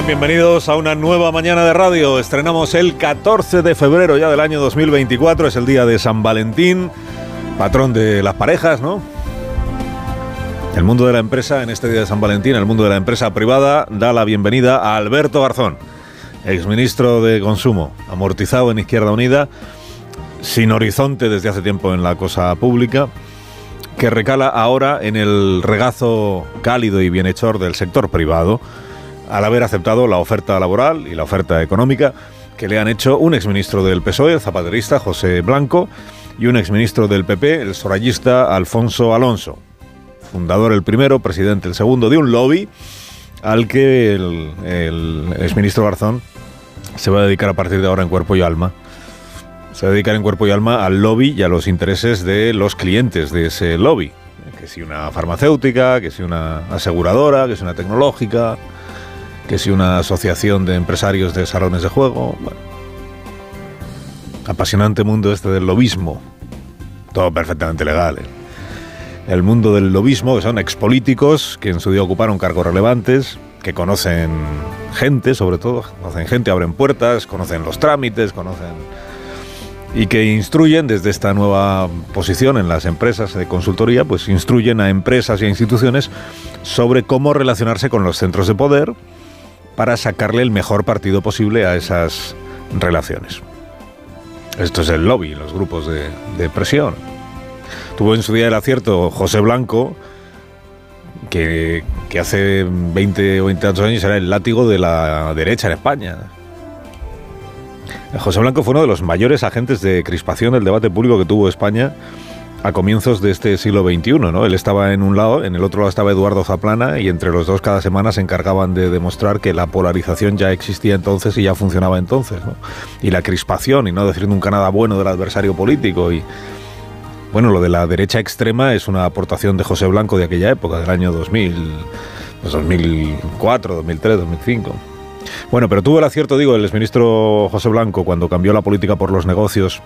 Bienvenidos a una nueva mañana de radio. Estrenamos el 14 de febrero ya del año 2024. Es el día de San Valentín, patrón de las parejas, ¿no? El mundo de la empresa, en este día de San Valentín, el mundo de la empresa privada, da la bienvenida a Alberto Garzón, exministro de Consumo, amortizado en Izquierda Unida, sin horizonte desde hace tiempo en la cosa pública, que recala ahora en el regazo cálido y bienhechor del sector privado al haber aceptado la oferta laboral y la oferta económica que le han hecho un exministro del PSOE, el zapaterista José Blanco, y un exministro del PP, el sorayista Alfonso Alonso, fundador el primero, presidente el segundo de un lobby al que el, exministro Garzón se va a dedicar a partir de ahora en cuerpo y alma. Se va a dedicar en cuerpo y alma al lobby y a los intereses de los clientes de ese lobby. Que si una farmacéutica, que si una aseguradora, que si una tecnológica, que si una asociación de empresarios de salones de juego. Apasionante mundo este del lobismo. Todo perfectamente legal. ¿eh? El mundo del lobismo, que son expolíticos que en su día ocuparon cargos relevantes, que conocen gente, sobre todo, conocen gente, abren puertas, conocen los trámites, conocen. y que instruyen desde esta nueva posición en las empresas de consultoría, pues instruyen a empresas y a instituciones sobre cómo relacionarse con los centros de poder, para sacarle el mejor partido posible a esas relaciones. Esto es el lobby, los grupos de, presión. Tuvo en su día el acierto José Blanco, que, que hace 20 o 20 años era el látigo de la derecha en España. José Blanco fue uno de los mayores agentes de crispación del debate público que tuvo España a comienzos de este siglo XXI, ¿no? Él estaba en un lado, en el otro lado estaba Eduardo Zaplana y entre los dos cada semana se encargaban de demostrar que la polarización ya existía entonces y ya funcionaba entonces, ¿no? Y la crispación y no decir nunca nada bueno del adversario político y bueno, lo de la derecha extrema es una aportación de José Blanco de aquella época, del año 2000, pues 2004, 2003, 2005. Bueno, pero tuvo el acierto, digo, el exministro José Blanco cuando cambió la política por los negocios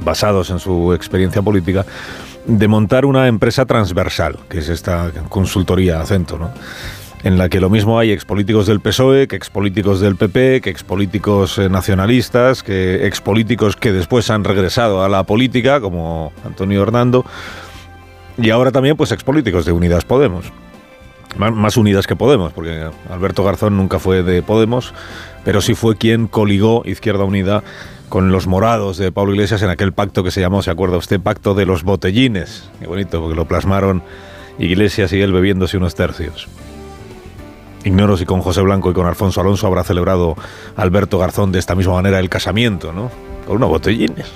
basados en su experiencia política, de montar una empresa transversal, que es esta consultoría acento, ¿no? en la que lo mismo hay expolíticos del PSOE, que expolíticos del PP, que expolíticos nacionalistas, que expolíticos que después han regresado a la política, como Antonio Hernando, y ahora también pues expolíticos de Unidas Podemos. Más unidas que Podemos, porque Alberto Garzón nunca fue de Podemos, pero sí fue quien coligó Izquierda Unida con los morados de Pablo Iglesias en aquel pacto que se llamó, ¿se acuerda usted? Pacto de los botellines. Qué bonito, porque lo plasmaron Iglesias y él bebiéndose unos tercios. Ignoro si con José Blanco y con Alfonso Alonso habrá celebrado Alberto Garzón de esta misma manera el casamiento, ¿no? Con unos botellines.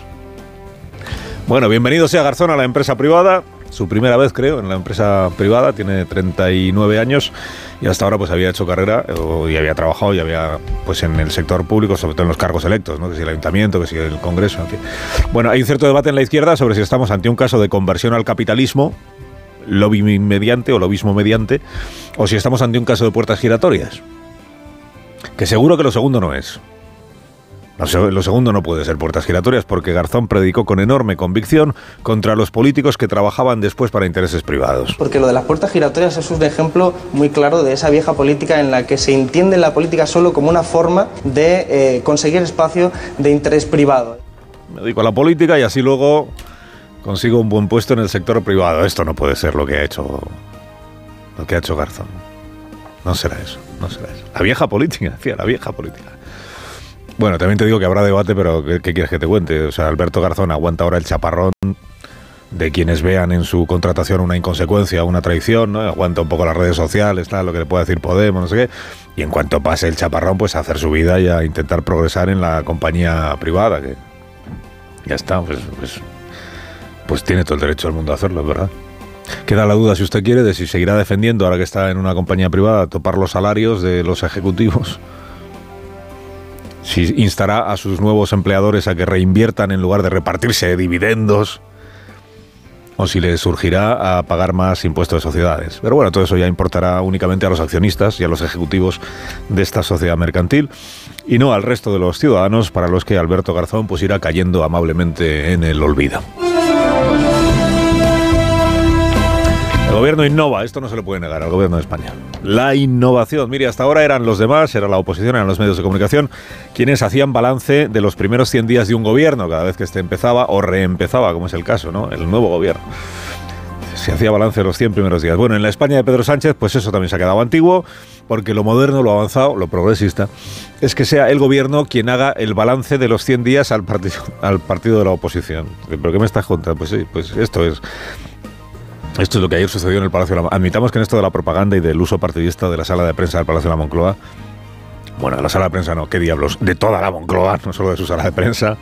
Bueno, bienvenido sea Garzón a la empresa privada. Su primera vez, creo, en la empresa privada. Tiene 39 años y hasta ahora pues había hecho carrera y había trabajado y había pues en el sector público, sobre todo en los cargos electos, ¿no? que si el ayuntamiento, que si el Congreso, en fin. Bueno, hay un cierto debate en la izquierda sobre si estamos ante un caso de conversión al capitalismo, lobby mediante o lobismo mediante, o si estamos ante un caso de puertas giratorias. Que seguro que lo segundo no es. Lo segundo no puede ser puertas giratorias porque Garzón predicó con enorme convicción contra los políticos que trabajaban después para intereses privados. Porque lo de las puertas giratorias es un ejemplo muy claro de esa vieja política en la que se entiende la política solo como una forma de eh, conseguir espacio de interés privado. Me dedico a la política y así luego consigo un buen puesto en el sector privado. Esto no puede ser lo que ha hecho lo que ha hecho Garzón. No será eso, no será eso. La vieja política, decía, la vieja política. Bueno, también te digo que habrá debate, pero ¿qué, ¿qué, quieres que te cuente? O sea, Alberto Garzón aguanta ahora el chaparrón de quienes vean en su contratación una inconsecuencia, una traición, ¿no? Aguanta un poco las redes sociales, tal, lo que le puede decir Podemos, no sé qué. Y en cuanto pase el chaparrón, pues a hacer su vida y a intentar progresar en la compañía privada, que ya está, pues, pues, pues tiene todo el derecho del mundo a hacerlo, ¿verdad? Queda la duda, si usted quiere, de si seguirá defendiendo, ahora que está en una compañía privada, topar los salarios de los ejecutivos si instará a sus nuevos empleadores a que reinviertan en lugar de repartirse dividendos o si les surgirá a pagar más impuestos de sociedades. Pero bueno, todo eso ya importará únicamente a los accionistas y a los ejecutivos de esta sociedad mercantil y no al resto de los ciudadanos para los que Alberto Garzón pues irá cayendo amablemente en el olvido. El gobierno innova, esto no se le puede negar al gobierno de España. La innovación. Mire, hasta ahora eran los demás, era la oposición, eran los medios de comunicación, quienes hacían balance de los primeros 100 días de un gobierno, cada vez que este empezaba o reempezaba, como es el caso, ¿no? El nuevo gobierno. Se hacía balance de los 100 primeros días. Bueno, en la España de Pedro Sánchez, pues eso también se ha quedado antiguo, porque lo moderno, lo avanzado, lo progresista, es que sea el gobierno quien haga el balance de los 100 días al partido de la oposición. ¿Pero qué me estás contando? Pues sí, pues esto es. Esto es lo que ayer sucedió en el Palacio de la Admitamos que en esto de la propaganda y del uso partidista de la sala de prensa del Palacio de la Moncloa, bueno, de la sala de prensa no, qué diablos, de toda la Moncloa, no solo de su sala de prensa,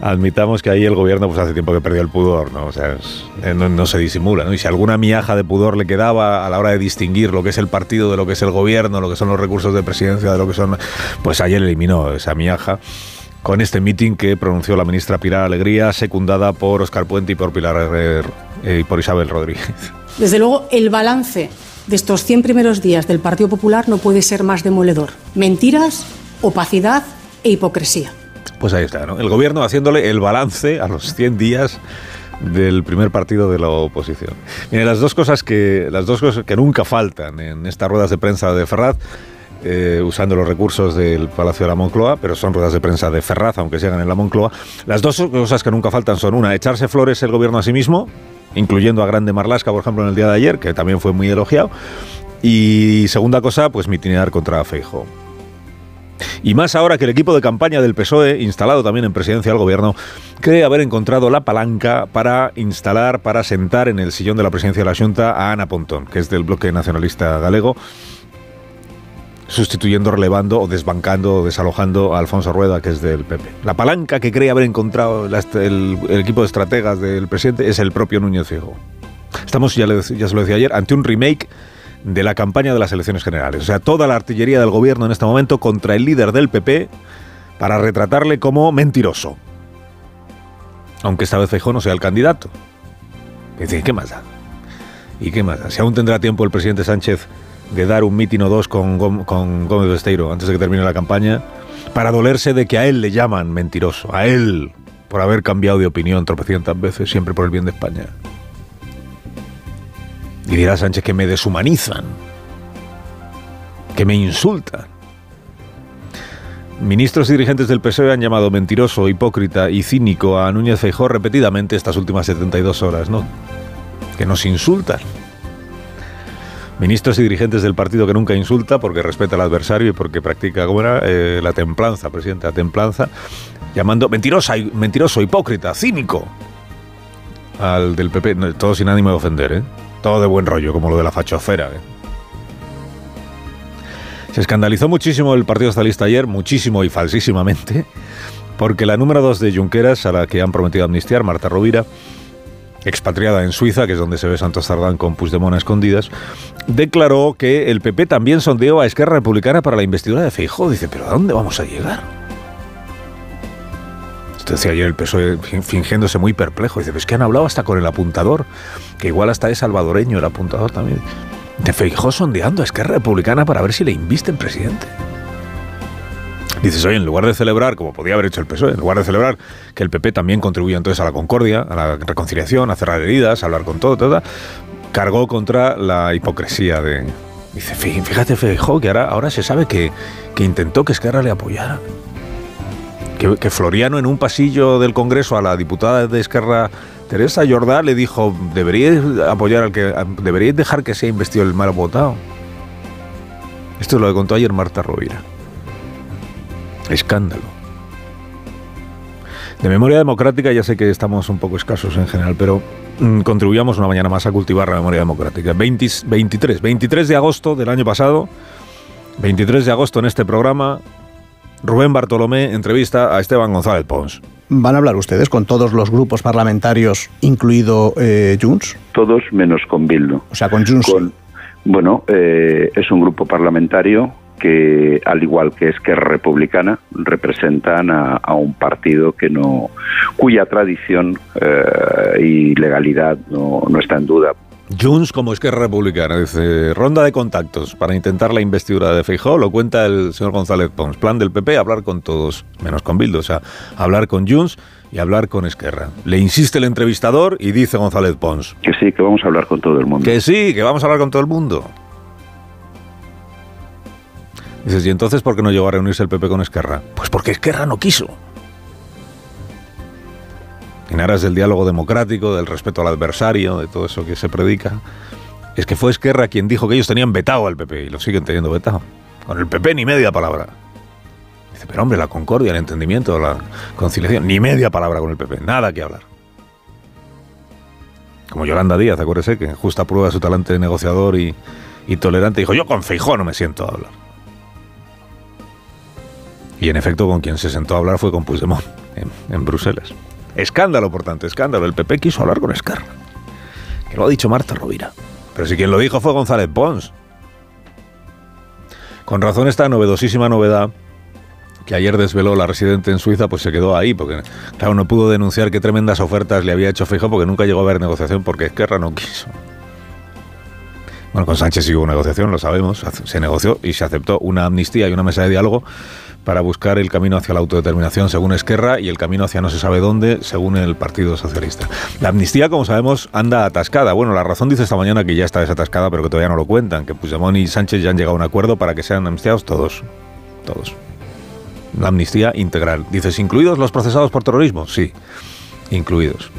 admitamos que ahí el gobierno pues hace tiempo que perdió el pudor, ¿no? Eh, no, se disimula, ¿no? Y si alguna miaja de pudor le quedaba a la hora de distinguir lo que es el partido de lo que es el gobierno, lo que son los recursos de presidencia, de lo que son... Pues ayer eliminó esa miaja con este mitin que pronunció la ministra Pilar Alegría, secundada por Oscar Puente y por Pilar eh, y por Isabel Rodríguez. Desde luego, el balance de estos 100 primeros días del Partido Popular no puede ser más demoledor. Mentiras, opacidad e hipocresía. Pues ahí está, ¿no? El gobierno haciéndole el balance a los 100 días del primer partido de la oposición. Mire, las dos cosas que, las dos cosas que nunca faltan en estas ruedas de prensa de Ferraz eh, usando los recursos del Palacio de la Moncloa, pero son ruedas de prensa de Ferraz, aunque se hagan en la Moncloa. Las dos cosas que nunca faltan son una, echarse flores el gobierno a sí mismo, incluyendo a Grande Marlasca, por ejemplo, en el día de ayer, que también fue muy elogiado. Y segunda cosa, pues mitinear contra Feijo. Y más ahora que el equipo de campaña del PSOE, instalado también en presidencia del gobierno, cree haber encontrado la palanca para instalar, para sentar en el sillón de la presidencia de la Junta a Ana Pontón, que es del bloque nacionalista galego sustituyendo, relevando o desbancando o desalojando a Alfonso Rueda, que es del PP. La palanca que cree haber encontrado el, equipo de estrategas del presidente es el propio Núñez Fijo. Estamos, ya, ya se lo decía ayer, ante un remake de la campaña de las elecciones generales. O sea, toda la artillería del gobierno en este momento contra el líder del PP para retratarle como mentiroso. Aunque esta vez Feijóo no sea el candidato. ¿qué más da? ¿Y qué más da? Si aún tendrá tiempo el presidente Sánchez de dar un mitin o dos con, Gómez Besteiro antes de que termine la campaña, para dolerse de que a él le llaman mentiroso, a él, por haber cambiado de opinión tropecientas veces, siempre por el bien de España. Y dirá Sánchez que me deshumanizan, que me insultan. Ministros y dirigentes del PSOE han llamado mentiroso, hipócrita y cínico a Núñez Feijóo repetidamente estas últimas 72 horas, ¿no? Que nos insultan. Ministros y dirigentes del partido que nunca insulta porque respeta al adversario y porque practica. Eh, la templanza, presidente, la templanza, llamando mentirosa, mentiroso, hipócrita, cínico al del PP, todo sin ánimo de ofender, ¿eh? todo de buen rollo, como lo de la fachofera. ¿eh? Se escandalizó muchísimo el Partido Socialista ayer, muchísimo y falsísimamente, porque la número dos de Junqueras, a la que han prometido amnistiar, Marta Rovira, expatriada en Suiza, que es donde se ve Santos Tardán con Puigdemont a escondidas, declaró que el PP también sondeó a Esquerra Republicana para la investidura de Feijóo. Dice, ¿pero a dónde vamos a llegar? Esto decía ayer el PSOE fingiéndose muy perplejo. Dice, pues que han hablado hasta con el apuntador, que igual hasta es salvadoreño el apuntador también. De Feijóo sondeando a Esquerra Republicana para ver si le invisten presidente. Dices, oye, en lugar de celebrar, como podía haber hecho el PSOE, en lugar de celebrar que el PP también contribuye entonces a la concordia, a la reconciliación, a cerrar heridas, a hablar con todo, todo, cargó contra la hipocresía de... Dice, fíjate, Feijóo, que ahora, ahora se sabe que, que intentó que Esquerra le apoyara. Que, que, Floriano en un pasillo del Congreso a la diputada de Esquerra, Teresa Jordá, le dijo, deberíais apoyar al que... deberíais dejar que sea investido el mal votado. Esto es lo que contó ayer Marta Rovira. Escándalo. De memoria democrática ya sé que estamos un poco escasos en general, pero mm, contribuyamos una mañana más a cultivar la memoria democrática. 23, 23 de agosto del año pasado, 23 de agosto en este programa, Rubén Bartolomé entrevista a Esteban González Pons. ¿Van a hablar ustedes con todos los grupos parlamentarios, incluido eh, Junts? Todos menos con Bildu. O sea, con Junts. bueno, eh, es un grupo parlamentario que, al igual que Esquerra Republicana, representan a, un partido que no, cuya tradición eh, y legalidad no, no está en duda. Junts como Esquerra Republicana, dice, ronda de contactos para intentar la investidura de Feijóo, lo cuenta el señor González Pons. Plan del PP, hablar con todos, menos con Bildu, o sea, hablar con Junts y hablar con Esquerra. Le insiste el entrevistador y dice González Pons. Que sí, que vamos a hablar con todo el mundo. Que sí, que vamos a hablar con todo el mundo. Dices, ¿y entonces por qué no llegó a reunirse el PP con Esquerra? Pues porque Esquerra no quiso. En aras del diálogo democrático, del respeto al adversario, de todo eso que se predica, es que fue Esquerra quien dijo que ellos tenían vetado al PP y lo siguen teniendo vetado. Con el PP ni media palabra. Dice, pero hombre, la concordia, el entendimiento, la conciliación, ni media palabra con el PP, nada que hablar. Como Yolanda Díaz, acuérdese, que justa prueba de su talante negociador y, y tolerante, dijo, yo con Feijó no me siento a hablar. Y en efecto, con quien se sentó a hablar fue con Puigdemont, en, Bruselas. Escándalo, por tanto, escándalo. El PP quiso hablar con Esquerra. Que lo ha dicho Marta Rovira. Pero si quien lo dijo fue González Pons. Con razón esta novedosísima novedad que ayer desveló la residente en Suiza, pues se quedó ahí, porque claro, no pudo denunciar qué tremendas ofertas le había hecho Fijo porque nunca llegó a haber negociación porque Esquerra no quiso. Bueno, con Sánchez sí hubo negociación, lo sabemos, se negoció y se aceptó una amnistía y una mesa de diálogo para buscar el camino hacia la autodeterminación según Esquerra y el camino hacia no se sabe dónde según el Partido Socialista. La amnistía, como sabemos, anda atascada. Bueno, la razón dice esta mañana que ya está desatascada, pero que todavía no lo cuentan, que Puigdemont y Sánchez ya han llegado a un acuerdo para que sean amnistiados todos. Todos. La amnistía integral. Dices, ¿incluidos los procesados por terrorismo? Sí, incluidos.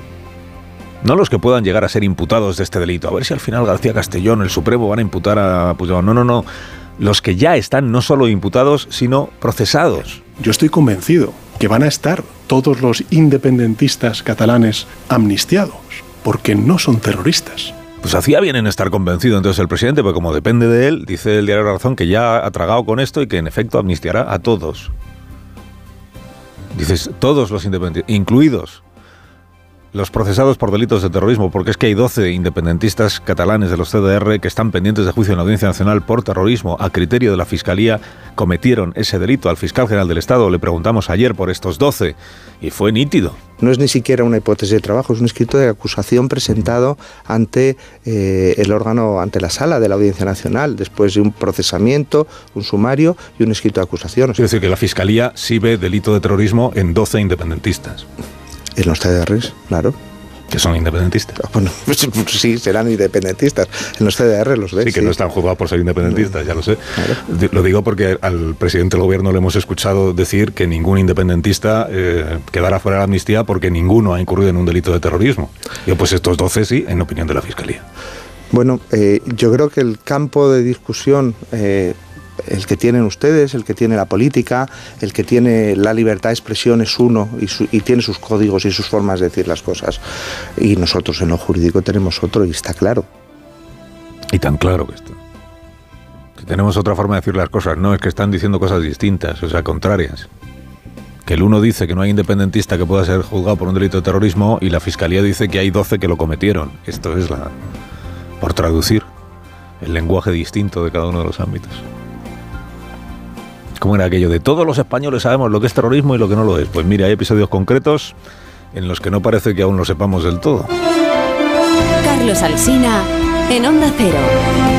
No los que puedan llegar a ser imputados de este delito. A ver si al final García Castellón, el Supremo, van a imputar a Puigdemont. No, no, no los que ya están no solo imputados, sino procesados. Yo estoy convencido que van a estar todos los independentistas catalanes amnistiados, porque no son terroristas. Pues hacía bien en estar convencido entonces el presidente, porque como depende de él, dice el diario La Razón que ya ha tragado con esto y que en efecto amnistiará a todos. Dices, todos los independentistas, incluidos los procesados por delitos de terrorismo, porque es que hay 12 independentistas catalanes de los CDR que están pendientes de juicio en la Audiencia Nacional por terrorismo. A criterio de la Fiscalía cometieron ese delito. Al fiscal general del Estado le preguntamos ayer por estos 12 y fue nítido. No es ni siquiera una hipótesis de trabajo, es un escrito de acusación presentado ante eh, el órgano, ante la sala de la Audiencia Nacional, después de un procesamiento, un sumario y un escrito de acusación. Es decir, que la Fiscalía sí ve delito de terrorismo en 12 independentistas. En los CDRs, claro. Que son independentistas. Ah, bueno, pues, pues sí, serán independentistas. En los CDR los ves. Sí, que no están juzgados por ser independentistas, ya lo sé. Lo digo porque al presidente del gobierno le hemos escuchado decir que ningún independentista eh, quedará fuera de la amnistía porque ninguno ha incurrido en un delito de terrorismo. Yo, pues estos 12 sí, en opinión de la Fiscalía. Bueno, eh, yo creo que el campo de discusión eh, el que tienen ustedes, el que tiene la política, el que tiene la libertad de expresión es uno y, tiene sus códigos y sus formas de decir las cosas. Y nosotros en lo jurídico tenemos otro y está claro. Y tan claro que está. Que tenemos otra forma de decir las cosas, no es que están diciendo cosas distintas, o sea, contrarias. Que el uno dice que no hay independentista que pueda ser juzgado por un delito de terrorismo y la fiscalía dice que hay 12 que lo cometieron. Esto es la. por traducir el lenguaje distinto de cada uno de los ámbitos. ¿Cómo era aquello de todos los españoles sabemos lo que es terrorismo y lo que no lo es? Pues mira, hay episodios concretos en los que no parece que aún lo sepamos del todo. Carlos Alsina en Onda Cero.